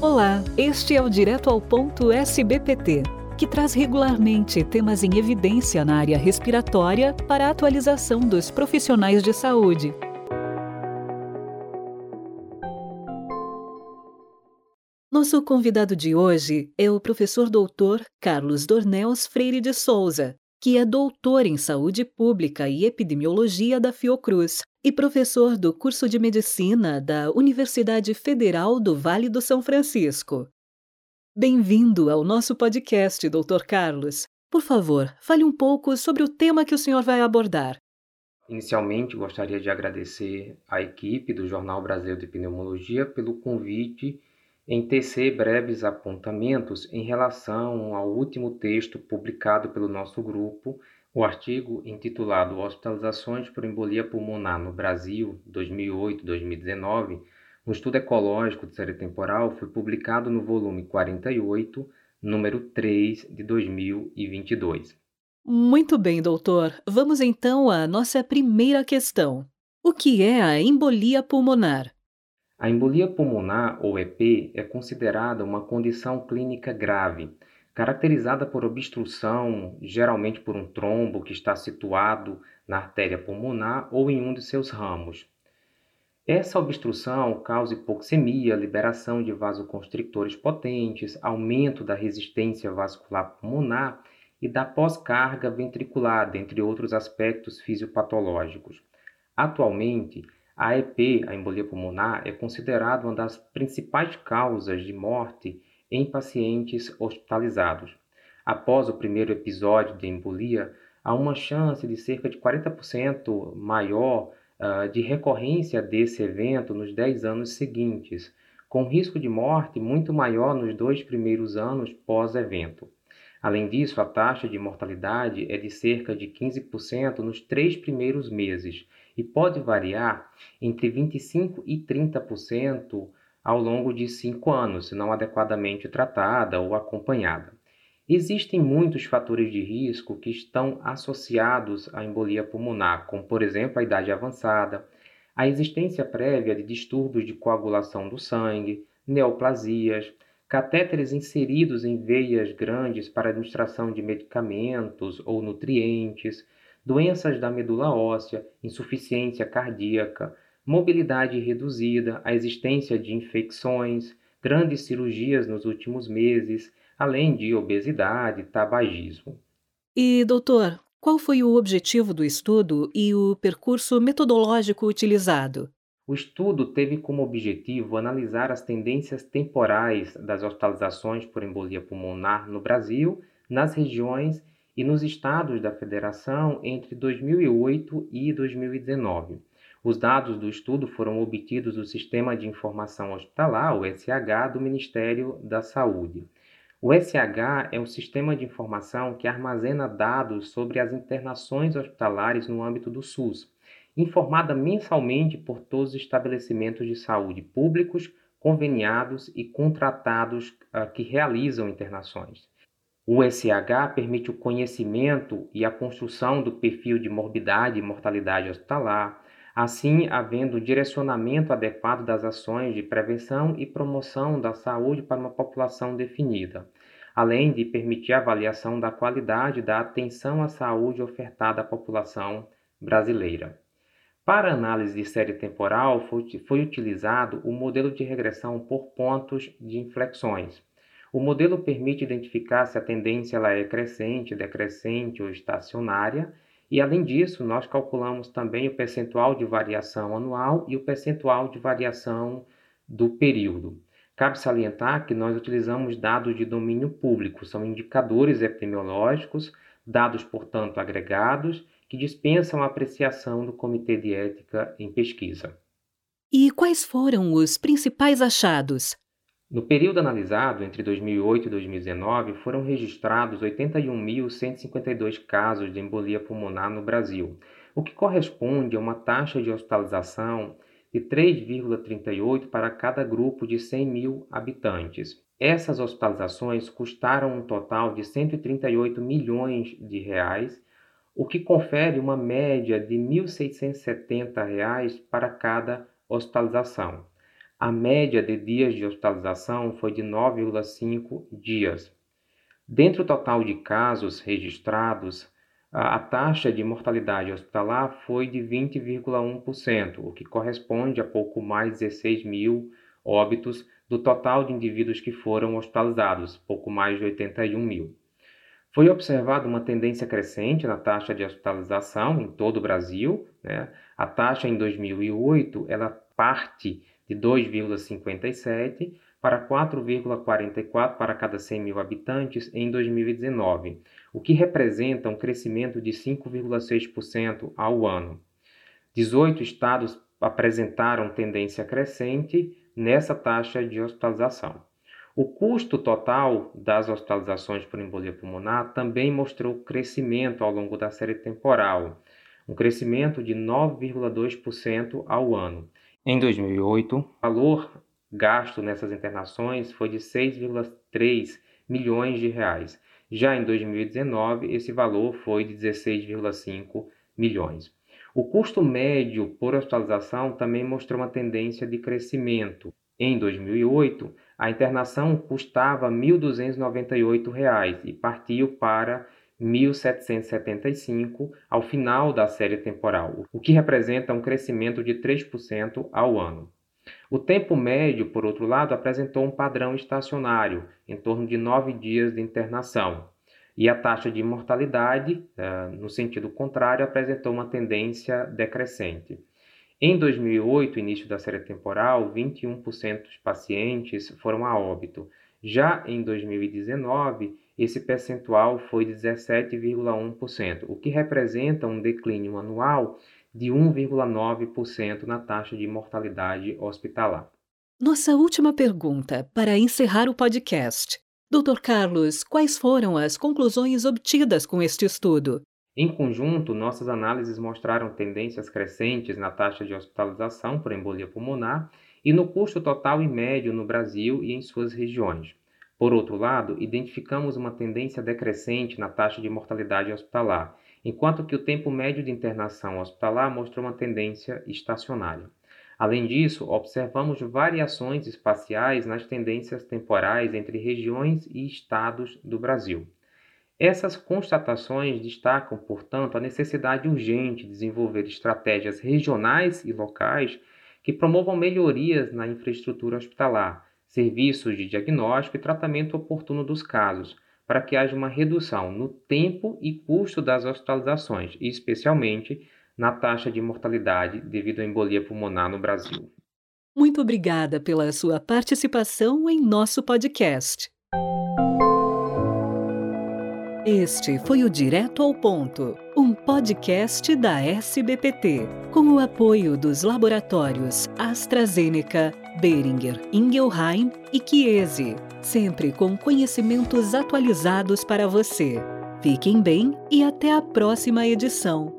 Olá, este é o Direto ao Ponto SBPT, que traz regularmente temas em evidência na área respiratória para a atualização dos profissionais de saúde. Nosso convidado de hoje é o professor doutor Carlos Dornels Freire de Souza, que é doutor em saúde pública e epidemiologia da Fiocruz e professor do curso de medicina da Universidade Federal do Vale do São Francisco. Bem-vindo ao nosso podcast, Dr. Carlos. Por favor, fale um pouco sobre o tema que o senhor vai abordar. Inicialmente, gostaria de agradecer à equipe do Jornal Brasileiro de Pneumologia pelo convite em tecer breves apontamentos em relação ao último texto publicado pelo nosso grupo, o artigo intitulado Hospitalizações por embolia pulmonar no Brasil 2008-2019, um estudo ecológico de série temporal, foi publicado no volume 48, número 3 de 2022. Muito bem, doutor. Vamos então à nossa primeira questão. O que é a embolia pulmonar? A embolia pulmonar, ou EP, é considerada uma condição clínica grave, caracterizada por obstrução, geralmente por um trombo que está situado na artéria pulmonar ou em um de seus ramos. Essa obstrução causa hipoxemia, liberação de vasoconstrictores potentes, aumento da resistência vascular pulmonar e da pós-carga ventricular, dentre outros aspectos fisiopatológicos. Atualmente, a EP, a embolia pulmonar, é considerada uma das principais causas de morte em pacientes hospitalizados. Após o primeiro episódio de embolia, há uma chance de cerca de 40% maior uh, de recorrência desse evento nos 10 anos seguintes, com risco de morte muito maior nos dois primeiros anos pós-evento. Além disso, a taxa de mortalidade é de cerca de 15% nos três primeiros meses e pode variar entre 25% e 30% ao longo de cinco anos, se não adequadamente tratada ou acompanhada. Existem muitos fatores de risco que estão associados à embolia pulmonar, como, por exemplo, a idade avançada, a existência prévia de distúrbios de coagulação do sangue, neoplasias, catéteres inseridos em veias grandes para administração de medicamentos ou nutrientes, doenças da medula óssea, insuficiência cardíaca, mobilidade reduzida, a existência de infecções, grandes cirurgias nos últimos meses, além de obesidade tabagismo. E, doutor, qual foi o objetivo do estudo e o percurso metodológico utilizado? O estudo teve como objetivo analisar as tendências temporais das hospitalizações por embolia pulmonar no Brasil, nas regiões e nos estados da federação entre 2008 e 2019. Os dados do estudo foram obtidos do Sistema de Informação Hospitalar, o SH, do Ministério da Saúde. O SH é um sistema de informação que armazena dados sobre as internações hospitalares no âmbito do SUS, informada mensalmente por todos os estabelecimentos de saúde públicos, conveniados e contratados uh, que realizam internações. O SH permite o conhecimento e a construção do perfil de morbidade e mortalidade hospitalar, assim havendo direcionamento adequado das ações de prevenção e promoção da saúde para uma população definida, além de permitir a avaliação da qualidade da atenção à saúde ofertada à população brasileira. Para análise de série temporal, foi, foi utilizado o modelo de regressão por pontos de inflexões o modelo permite identificar se a tendência ela é crescente, decrescente ou estacionária, e além disso, nós calculamos também o percentual de variação anual e o percentual de variação do período. Cabe salientar que nós utilizamos dados de domínio público, são indicadores epidemiológicos, dados, portanto, agregados, que dispensam a apreciação do Comitê de Ética em Pesquisa. E quais foram os principais achados? No período analisado, entre 2008 e 2019, foram registrados 81.152 casos de embolia pulmonar no Brasil, o que corresponde a uma taxa de hospitalização de 3,38 para cada grupo de 100 mil habitantes. Essas hospitalizações custaram um total de 138 milhões de reais, o que confere uma média de R$ 1.670 para cada hospitalização. A média de dias de hospitalização foi de 9,5 dias. Dentre o total de casos registrados, a taxa de mortalidade hospitalar foi de 20,1%, o que corresponde a pouco mais de 16 mil óbitos do total de indivíduos que foram hospitalizados, pouco mais de 81 mil. Foi observada uma tendência crescente na taxa de hospitalização em todo o Brasil. Né? A taxa em 2008 ela parte de 2,57 para 4,44 para cada 100 mil habitantes em 2019, o que representa um crescimento de 5,6% ao ano. 18 estados apresentaram tendência crescente nessa taxa de hospitalização. O custo total das hospitalizações por embolia pulmonar também mostrou crescimento ao longo da série temporal, um crescimento de 9,2% ao ano. Em 2008, o valor gasto nessas internações foi de 6,3 milhões de reais. Já em 2019, esse valor foi de 16,5 milhões. O custo médio por hospitalização também mostrou uma tendência de crescimento. Em 2008, a internação custava R$ 1.298 e partiu para R$ 1.775 ao final da série temporal, o que representa um crescimento de 3% ao ano. O tempo médio, por outro lado, apresentou um padrão estacionário, em torno de nove dias de internação, e a taxa de mortalidade, eh, no sentido contrário, apresentou uma tendência decrescente. Em 2008, início da série temporal, 21% dos pacientes foram a óbito. Já em 2019, esse percentual foi de 17,1%, o que representa um declínio anual de 1,9% na taxa de mortalidade hospitalar. Nossa última pergunta para encerrar o podcast. Dr. Carlos, quais foram as conclusões obtidas com este estudo? Em conjunto, nossas análises mostraram tendências crescentes na taxa de hospitalização por embolia pulmonar e no custo total e médio no Brasil e em suas regiões. Por outro lado, identificamos uma tendência decrescente na taxa de mortalidade hospitalar enquanto que o tempo médio de internação hospitalar mostrou uma tendência estacionária. Além disso, observamos variações espaciais nas tendências temporais entre regiões e estados do Brasil. Essas constatações destacam, portanto, a necessidade urgente de desenvolver estratégias regionais e locais que promovam melhorias na infraestrutura hospitalar, serviços de diagnóstico e tratamento oportuno dos casos, para que haja uma redução no tempo e custo das hospitalizações, e especialmente na taxa de mortalidade devido à embolia pulmonar no Brasil. Muito obrigada pela sua participação em nosso podcast. Este foi o Direto ao Ponto, um podcast da SBPT, com o apoio dos laboratórios AstraZeneca, Beringer Ingelheim e Chiesi sempre com conhecimentos atualizados para você. Fiquem bem e até a próxima edição.